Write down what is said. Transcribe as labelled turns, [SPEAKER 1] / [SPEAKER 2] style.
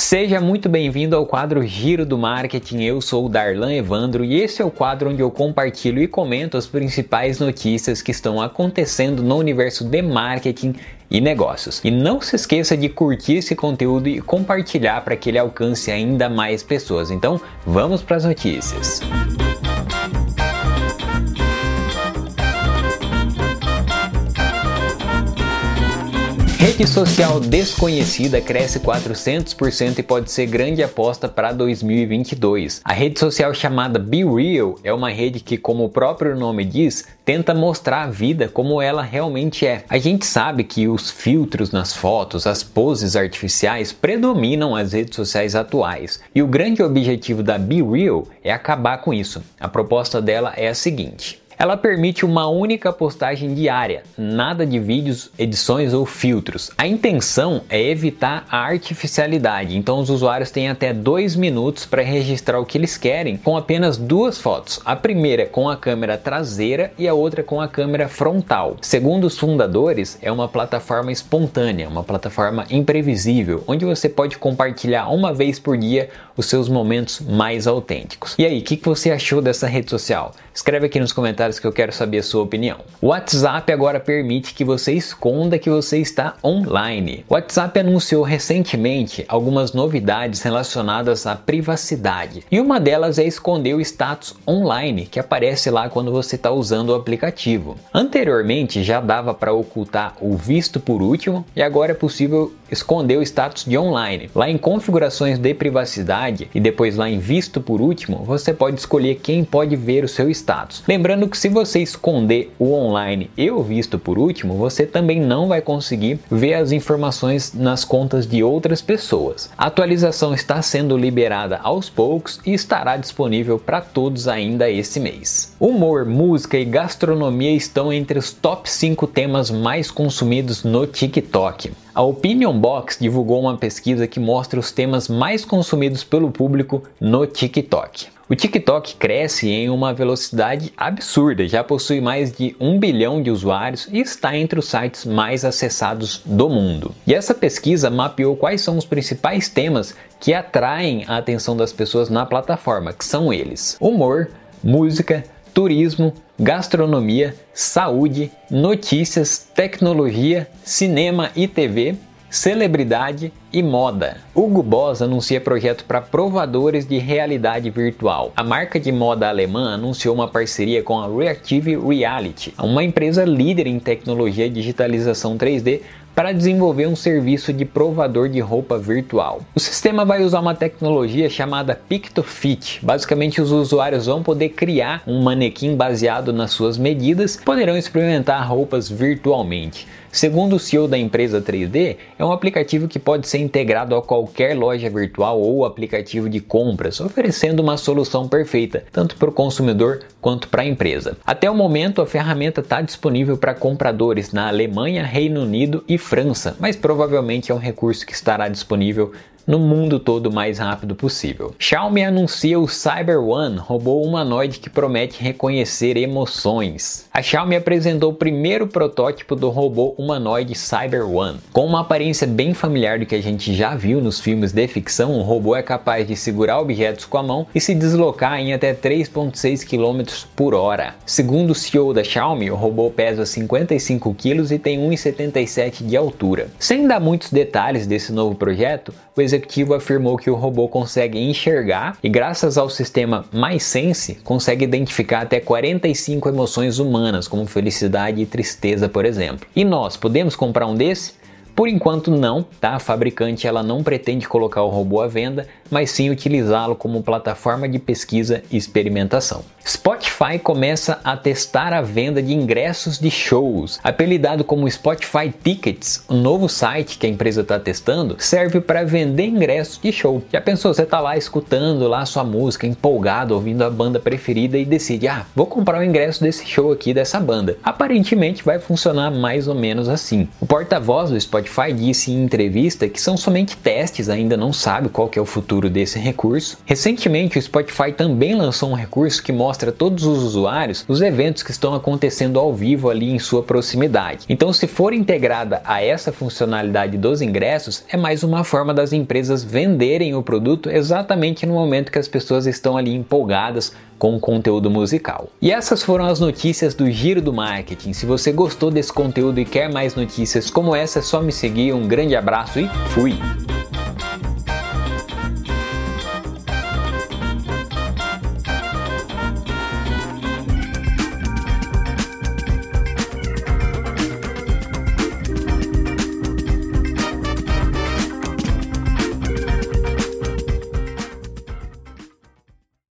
[SPEAKER 1] Seja muito bem-vindo ao quadro Giro do Marketing. Eu sou o Darlan Evandro e esse é o quadro onde eu compartilho e comento as principais notícias que estão acontecendo no universo de marketing e negócios. E não se esqueça de curtir esse conteúdo e compartilhar para que ele alcance ainda mais pessoas. Então, vamos para as notícias. Rede social desconhecida cresce 400% e pode ser grande aposta para 2022. A rede social chamada Be Real é uma rede que, como o próprio nome diz, tenta mostrar a vida como ela realmente é. A gente sabe que os filtros nas fotos, as poses artificiais predominam as redes sociais atuais. E o grande objetivo da Be Real é acabar com isso. A proposta dela é a seguinte: ela permite uma única postagem diária, nada de vídeos, edições ou filtros. A intenção é evitar a artificialidade, então os usuários têm até dois minutos para registrar o que eles querem com apenas duas fotos. A primeira com a câmera traseira e a outra com a câmera frontal. Segundo os fundadores, é uma plataforma espontânea, uma plataforma imprevisível, onde você pode compartilhar uma vez por dia os seus momentos mais autênticos. E aí, o que, que você achou dessa rede social? Escreve aqui nos comentários que eu quero saber a sua opinião. O WhatsApp agora permite que você esconda que você está online. O WhatsApp anunciou recentemente algumas novidades relacionadas à privacidade. E uma delas é esconder o status online, que aparece lá quando você está usando o aplicativo. Anteriormente já dava para ocultar o visto por último e agora é possível esconder o status de online. Lá em configurações de privacidade e depois lá em visto por último, você pode escolher quem pode ver o seu status. Lembrando que se você esconder o online e o visto por último, você também não vai conseguir ver as informações nas contas de outras pessoas. A atualização está sendo liberada aos poucos e estará disponível para todos ainda esse mês. Humor, música e gastronomia estão entre os top 5 temas mais consumidos no TikTok. A Opinion Box divulgou uma pesquisa que mostra os temas mais consumidos pelo público no TikTok. O TikTok cresce em uma velocidade absurda, já possui mais de um bilhão de usuários e está entre os sites mais acessados do mundo. E essa pesquisa mapeou quais são os principais temas que atraem a atenção das pessoas na plataforma, que são eles: humor, música, turismo, gastronomia, saúde, notícias, tecnologia, cinema e TV celebridade e moda. Hugo Boss anuncia projeto para provadores de realidade virtual. A marca de moda alemã anunciou uma parceria com a Reactive Reality, uma empresa líder em tecnologia e digitalização 3D para desenvolver um serviço de provador de roupa virtual. O sistema vai usar uma tecnologia chamada PictoFit. Basicamente, os usuários vão poder criar um manequim baseado nas suas medidas, poderão experimentar roupas virtualmente. Segundo o CEO da empresa 3D, é um aplicativo que pode ser integrado a qualquer loja virtual ou aplicativo de compras, oferecendo uma solução perfeita, tanto para o consumidor quanto para a empresa. Até o momento, a ferramenta está disponível para compradores na Alemanha, Reino Unido e França, mas provavelmente é um recurso que estará disponível no mundo todo o mais rápido possível. Xiaomi anuncia o Cyber One, robô humanoide que promete reconhecer emoções. A Xiaomi apresentou o primeiro protótipo do robô humanoide Cyber One. Com uma aparência bem familiar do que a gente já viu nos filmes de ficção, o robô é capaz de segurar objetos com a mão e se deslocar em até 3.6 km por hora. Segundo o CEO da Xiaomi, o robô pesa 55 kg e tem 1,77 de altura. Sem dar muitos detalhes desse novo projeto, o executivo afirmou que o robô consegue enxergar e, graças ao sistema MySense, consegue identificar até 45 emoções humanas, como felicidade e tristeza, por exemplo. E nós podemos comprar um desse? Por enquanto não, tá? A fabricante ela não pretende colocar o robô à venda, mas sim utilizá-lo como plataforma de pesquisa e experimentação. Spotify começa a testar a venda de ingressos de shows. Apelidado como Spotify Tickets, o novo site que a empresa está testando serve para vender ingressos de show. Já pensou, você está lá escutando lá sua música, empolgado, ouvindo a banda preferida e decide, ah, vou comprar o ingresso desse show aqui dessa banda. Aparentemente vai funcionar mais ou menos assim. O porta-voz do Spotify disse em entrevista que são somente testes, ainda não sabe qual que é o futuro desse recurso. Recentemente, o Spotify também lançou um recurso que mostra a todos os usuários os eventos que estão acontecendo ao vivo ali em sua proximidade. Então, se for integrada a essa funcionalidade dos ingressos, é mais uma forma das empresas venderem o produto exatamente no momento que as pessoas estão ali empolgadas com o conteúdo musical. E essas foram as notícias do Giro do Marketing. Se você gostou desse conteúdo e quer mais notícias como essa, é só me seguir. Um grande abraço e fui!